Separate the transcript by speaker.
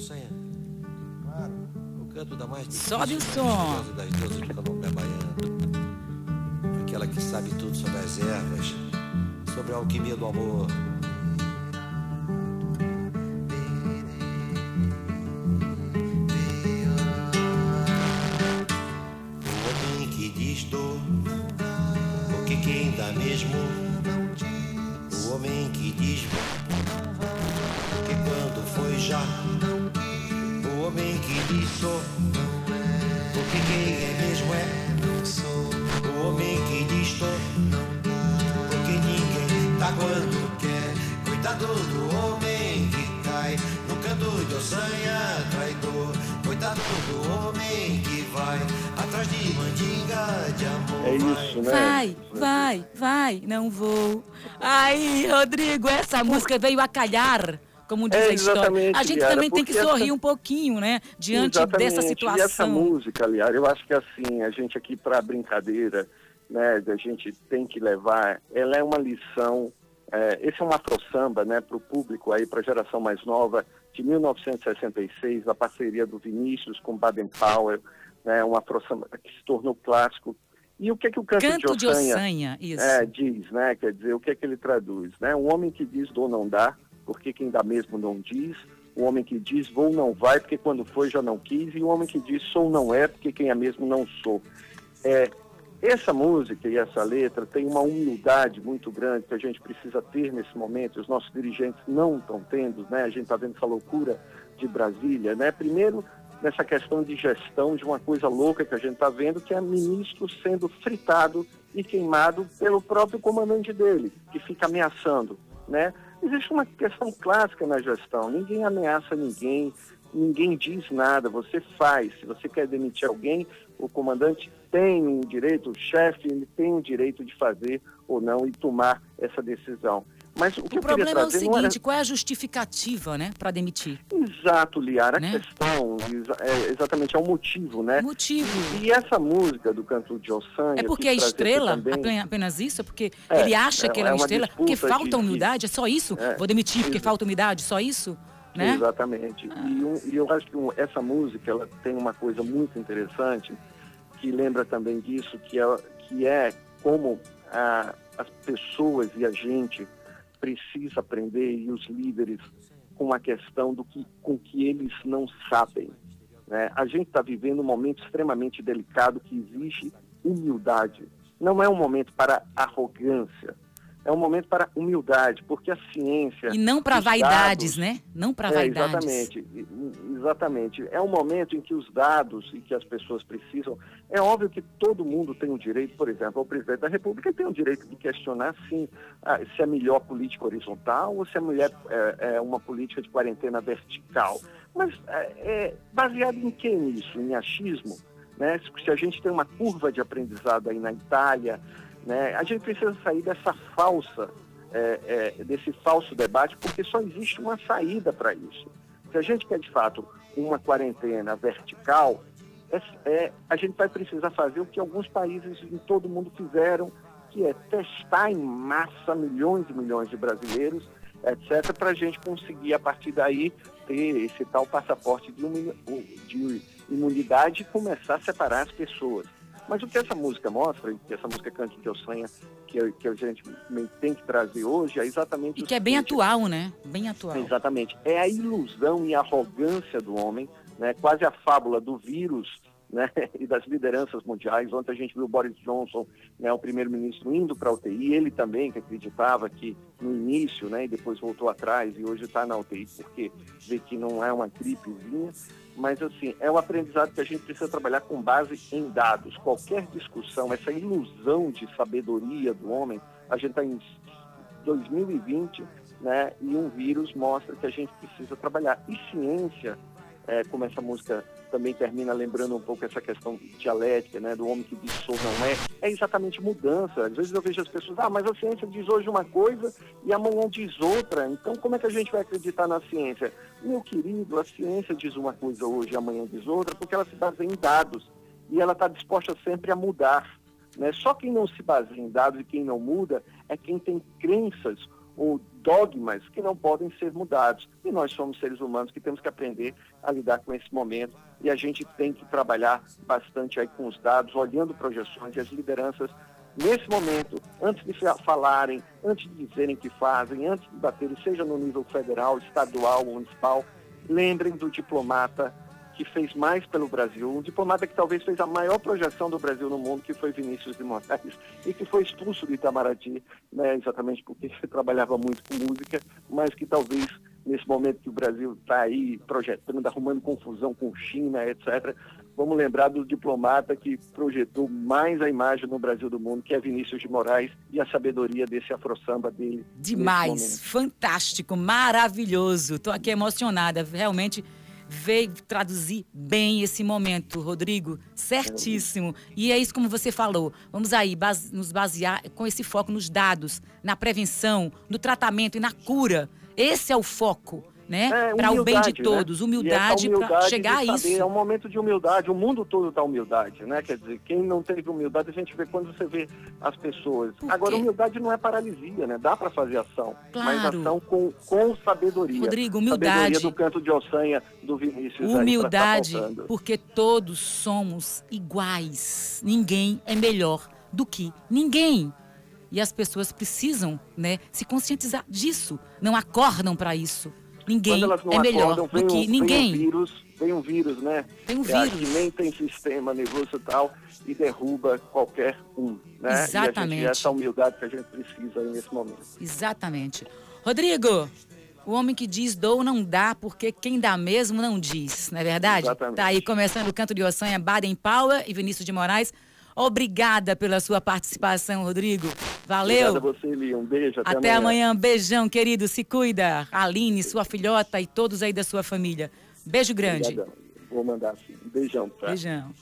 Speaker 1: Sonha. Claro. O canto da mais
Speaker 2: Sobe o som.
Speaker 1: das deusas do candomblé baiano. Aquela que sabe tudo sobre as ervas, sobre a alquimia do amor. Que sou, porque quem é mesmo é. O homem que diz tô, porque ninguém tá quando quer. Cuidado do homem que cai no canto de ossanha traidor. Cuidado do homem que vai atrás de mandinga de amor.
Speaker 3: É isso, né?
Speaker 2: Vai, vai, vai, não vou. Aí, Rodrigo, essa música veio a calhar, como diz
Speaker 3: É,
Speaker 2: a história. A gente
Speaker 3: Liara,
Speaker 2: também tem que sorrir
Speaker 3: essa-
Speaker 2: um pouquinho, né? Diante
Speaker 3: Exatamente.
Speaker 2: dessa
Speaker 3: E essa
Speaker 2: situação.
Speaker 3: música, aliás, eu acho que assim, a gente aqui para brincadeira, né, a gente tem que levar, ela é uma lição, é, esse é um afro-samba, né, para o público aí, para a geração mais nova, de 1966, a parceria do Vinícius com Baden Powell, né, um afro-samba que se tornou clássico. E o que é que o canto,
Speaker 2: Canto de
Speaker 3: de Ossanha,
Speaker 2: ossanha, isso.
Speaker 3: é, diz, né? Quer dizer, o que é que ele traduz? Né? Um homem que diz dou não dá, porque quem dá mesmo não diz. O homem que diz vou não vai, porque quando foi já não quis. E o homem que diz sou não é, porque quem é mesmo não sou. É, essa música e essa letra tem uma humildade muito grande que a gente precisa ter nesse momento. Os nossos dirigentes não estão tendo, né? A gente está vendo essa loucura de Brasília, né? Primeiro, nessa questão de gestão de uma coisa louca que a gente está vendo, que é ministro sendo fritado e queimado pelo próprio comandante dele, que fica ameaçando, né? Existe uma questão clássica na gestão, ninguém ameaça ninguém, ninguém diz nada, você faz. Se você quer demitir alguém, o comandante tem um direito, o chefe, ele tem o direito de fazer ou não e tomar essa decisão. Mas o que
Speaker 2: O problema é o
Speaker 3: não era
Speaker 2: seguinte, qual é a justificativa, né, para demitir?
Speaker 3: Exato, Liara. A
Speaker 2: Né?
Speaker 3: questão é, exatamente é o motivo, né?
Speaker 2: Motivo.
Speaker 3: E essa música do canto de Ossan...
Speaker 2: É porque é estrela, apen- apenas isso? É porque
Speaker 3: É,
Speaker 2: ele acha que
Speaker 3: é-
Speaker 2: ela é
Speaker 3: é
Speaker 2: uma estrela? Porque falta
Speaker 3: de-
Speaker 2: humildade? É só isso?
Speaker 3: É.
Speaker 2: Vou demitir porque falta humildade? Só isso? Né?
Speaker 3: Exatamente. E, um- e eu acho que um- essa música ela tem uma coisa muito interessante que lembra também disso, que é, que é como a- as pessoas e a gente precisa aprender e os líderes com a questão do que com que eles não sabem. né? A gente está vivendo um momento extremamente delicado que exige humildade. Não é um momento para arrogância, é um momento para humildade, porque a ciência
Speaker 2: E não para vaidades,
Speaker 3: dados-
Speaker 2: né? Não para
Speaker 3: é,
Speaker 2: vaidades.
Speaker 3: exatamente, exatamente. É um momento em que os dados e que as pessoas precisam. É óbvio que todo mundo tem o direito, por exemplo, o presidente da República tem o direito de questionar, sim, ah, se é melhor política horizontal ou se é, mulher, é, é uma política de quarentena vertical. Mas é, é baseado em que nisso? Em achismo? Né? Se a gente tem uma curva de aprendizado aí na Itália, né? a gente precisa sair dessa falsa é, é, desse falso debate, porque só existe uma saída para isso. Se a gente quer, de fato, uma quarentena vertical, é, é, a gente vai precisar fazer o que alguns países em todo o mundo fizeram, que é testar em massa milhões e milhões de brasileiros, etc., para a gente conseguir, a partir daí, ter esse tal passaporte de, imu- de imunidade e começar a separar as pessoas. Mas o que essa música mostra, e que essa música Canto de Ossanha, que, que a gente tem que trazer hoje, é exatamente
Speaker 2: E
Speaker 3: o
Speaker 2: que é bem
Speaker 3: seguinte,
Speaker 2: atual, né? Bem atual.
Speaker 3: Exatamente. É a ilusão e a arrogância do homem, né? quase a fábula do vírus né? e das lideranças mundiais. Ontem a gente viu o Boris Johnson, né? o primeiro-ministro, indo para a UTI. Ele também, que acreditava que no início, né? e depois voltou atrás e hoje está na UTI, porque vê que não é uma gripezinha. Mas, assim, é um aprendizado que a gente precisa trabalhar com base em dados. Qualquer discussão, essa ilusão de sabedoria do homem, a gente está em 2020, né? E um vírus mostra que a gente precisa trabalhar. E ciência, é, como essa música também termina lembrando um pouco essa questão dialética, né? Do homem que diz sou não é, é exatamente mudança. Às vezes eu vejo as pessoas, ah, mas a ciência diz hoje uma coisa e amanhã diz outra. Então como é que a gente vai acreditar na ciência? Meu querido, a ciência diz uma coisa hoje e amanhã diz outra porque ela se baseia em dados e ela está disposta sempre a mudar. Né? Só quem não se baseia em dados e quem não muda é quem tem crenças ou dogmas que não podem ser mudados. E nós somos seres humanos que temos que aprender a lidar com esse momento e a gente tem que trabalhar bastante aí com os dados, olhando projeções e as lideranças nesse momento, antes de falarem, antes de dizerem que fazem, antes de baterem, seja no nível federal, estadual, municipal, lembrem do diplomata que fez mais pelo Brasil, um diplomata que talvez fez a maior projeção do Brasil no mundo, que foi Vinícius de Moraes, e que foi expulso do Itamaraty, né, exatamente porque trabalhava muito com música, mas que talvez nesse momento que o Brasil está aí projetando, arrumando confusão com China, etc., vamos lembrar do diplomata que projetou mais a imagem no Brasil do mundo, que é Vinícius de Moraes, e a sabedoria desse afro-samba dele.
Speaker 2: Demais, fantástico, maravilhoso. Estou aqui emocionada, realmente veio traduzir bem esse momento, Rodrigo. Certíssimo. E é isso como você falou. Vamos aí base, nos basear com esse foco nos dados, na prevenção, no tratamento e na cura. Esse é o foco né? É, para o bem de né? todos, né? humildade, para chegar a isso.
Speaker 3: É um momento de humildade, o mundo todo está humildade, né? Quer dizer, quem não teve humildade, a gente vê quando você vê as pessoas. Agora, humildade não é paralisia, né? Dá para fazer ação,
Speaker 2: claro.
Speaker 3: mas ação com, com sabedoria.
Speaker 2: Rodrigo, humildade.
Speaker 3: Sabedoria do canto de Ossanha do Vinícius.
Speaker 2: Humildade, tá porque todos somos iguais. Ninguém é melhor do que ninguém. E as pessoas precisam, né, se conscientizar disso. Não acordam para isso. Ninguém é melhor do que um, ninguém.
Speaker 3: Vem um vírus, vem um vírus, né?
Speaker 2: Tem um vírus. É,
Speaker 3: que nem tem sistema nervoso e tal e derruba qualquer um, né?
Speaker 2: Exatamente.
Speaker 3: E gente, essa humildade que a gente precisa nesse momento.
Speaker 2: Exatamente. Rodrigo, o homem que diz dou não dá, porque quem dá mesmo não diz, não é verdade?
Speaker 3: Exatamente.
Speaker 2: Tá aí começando o canto de Ossanha, Baden Powell e Vinícius de Moraes. Obrigada pela sua participação, Rodrigo. Valeu.
Speaker 3: A você, Lia. Um beijo.
Speaker 2: Até,
Speaker 3: até
Speaker 2: amanhã. amanhã. Beijão, querido. Se cuida. Aline, sua filhota e todos aí da sua família. Beijo grande.
Speaker 3: Obrigadão. Vou mandar sim. Beijão. Tá?
Speaker 2: Beijão.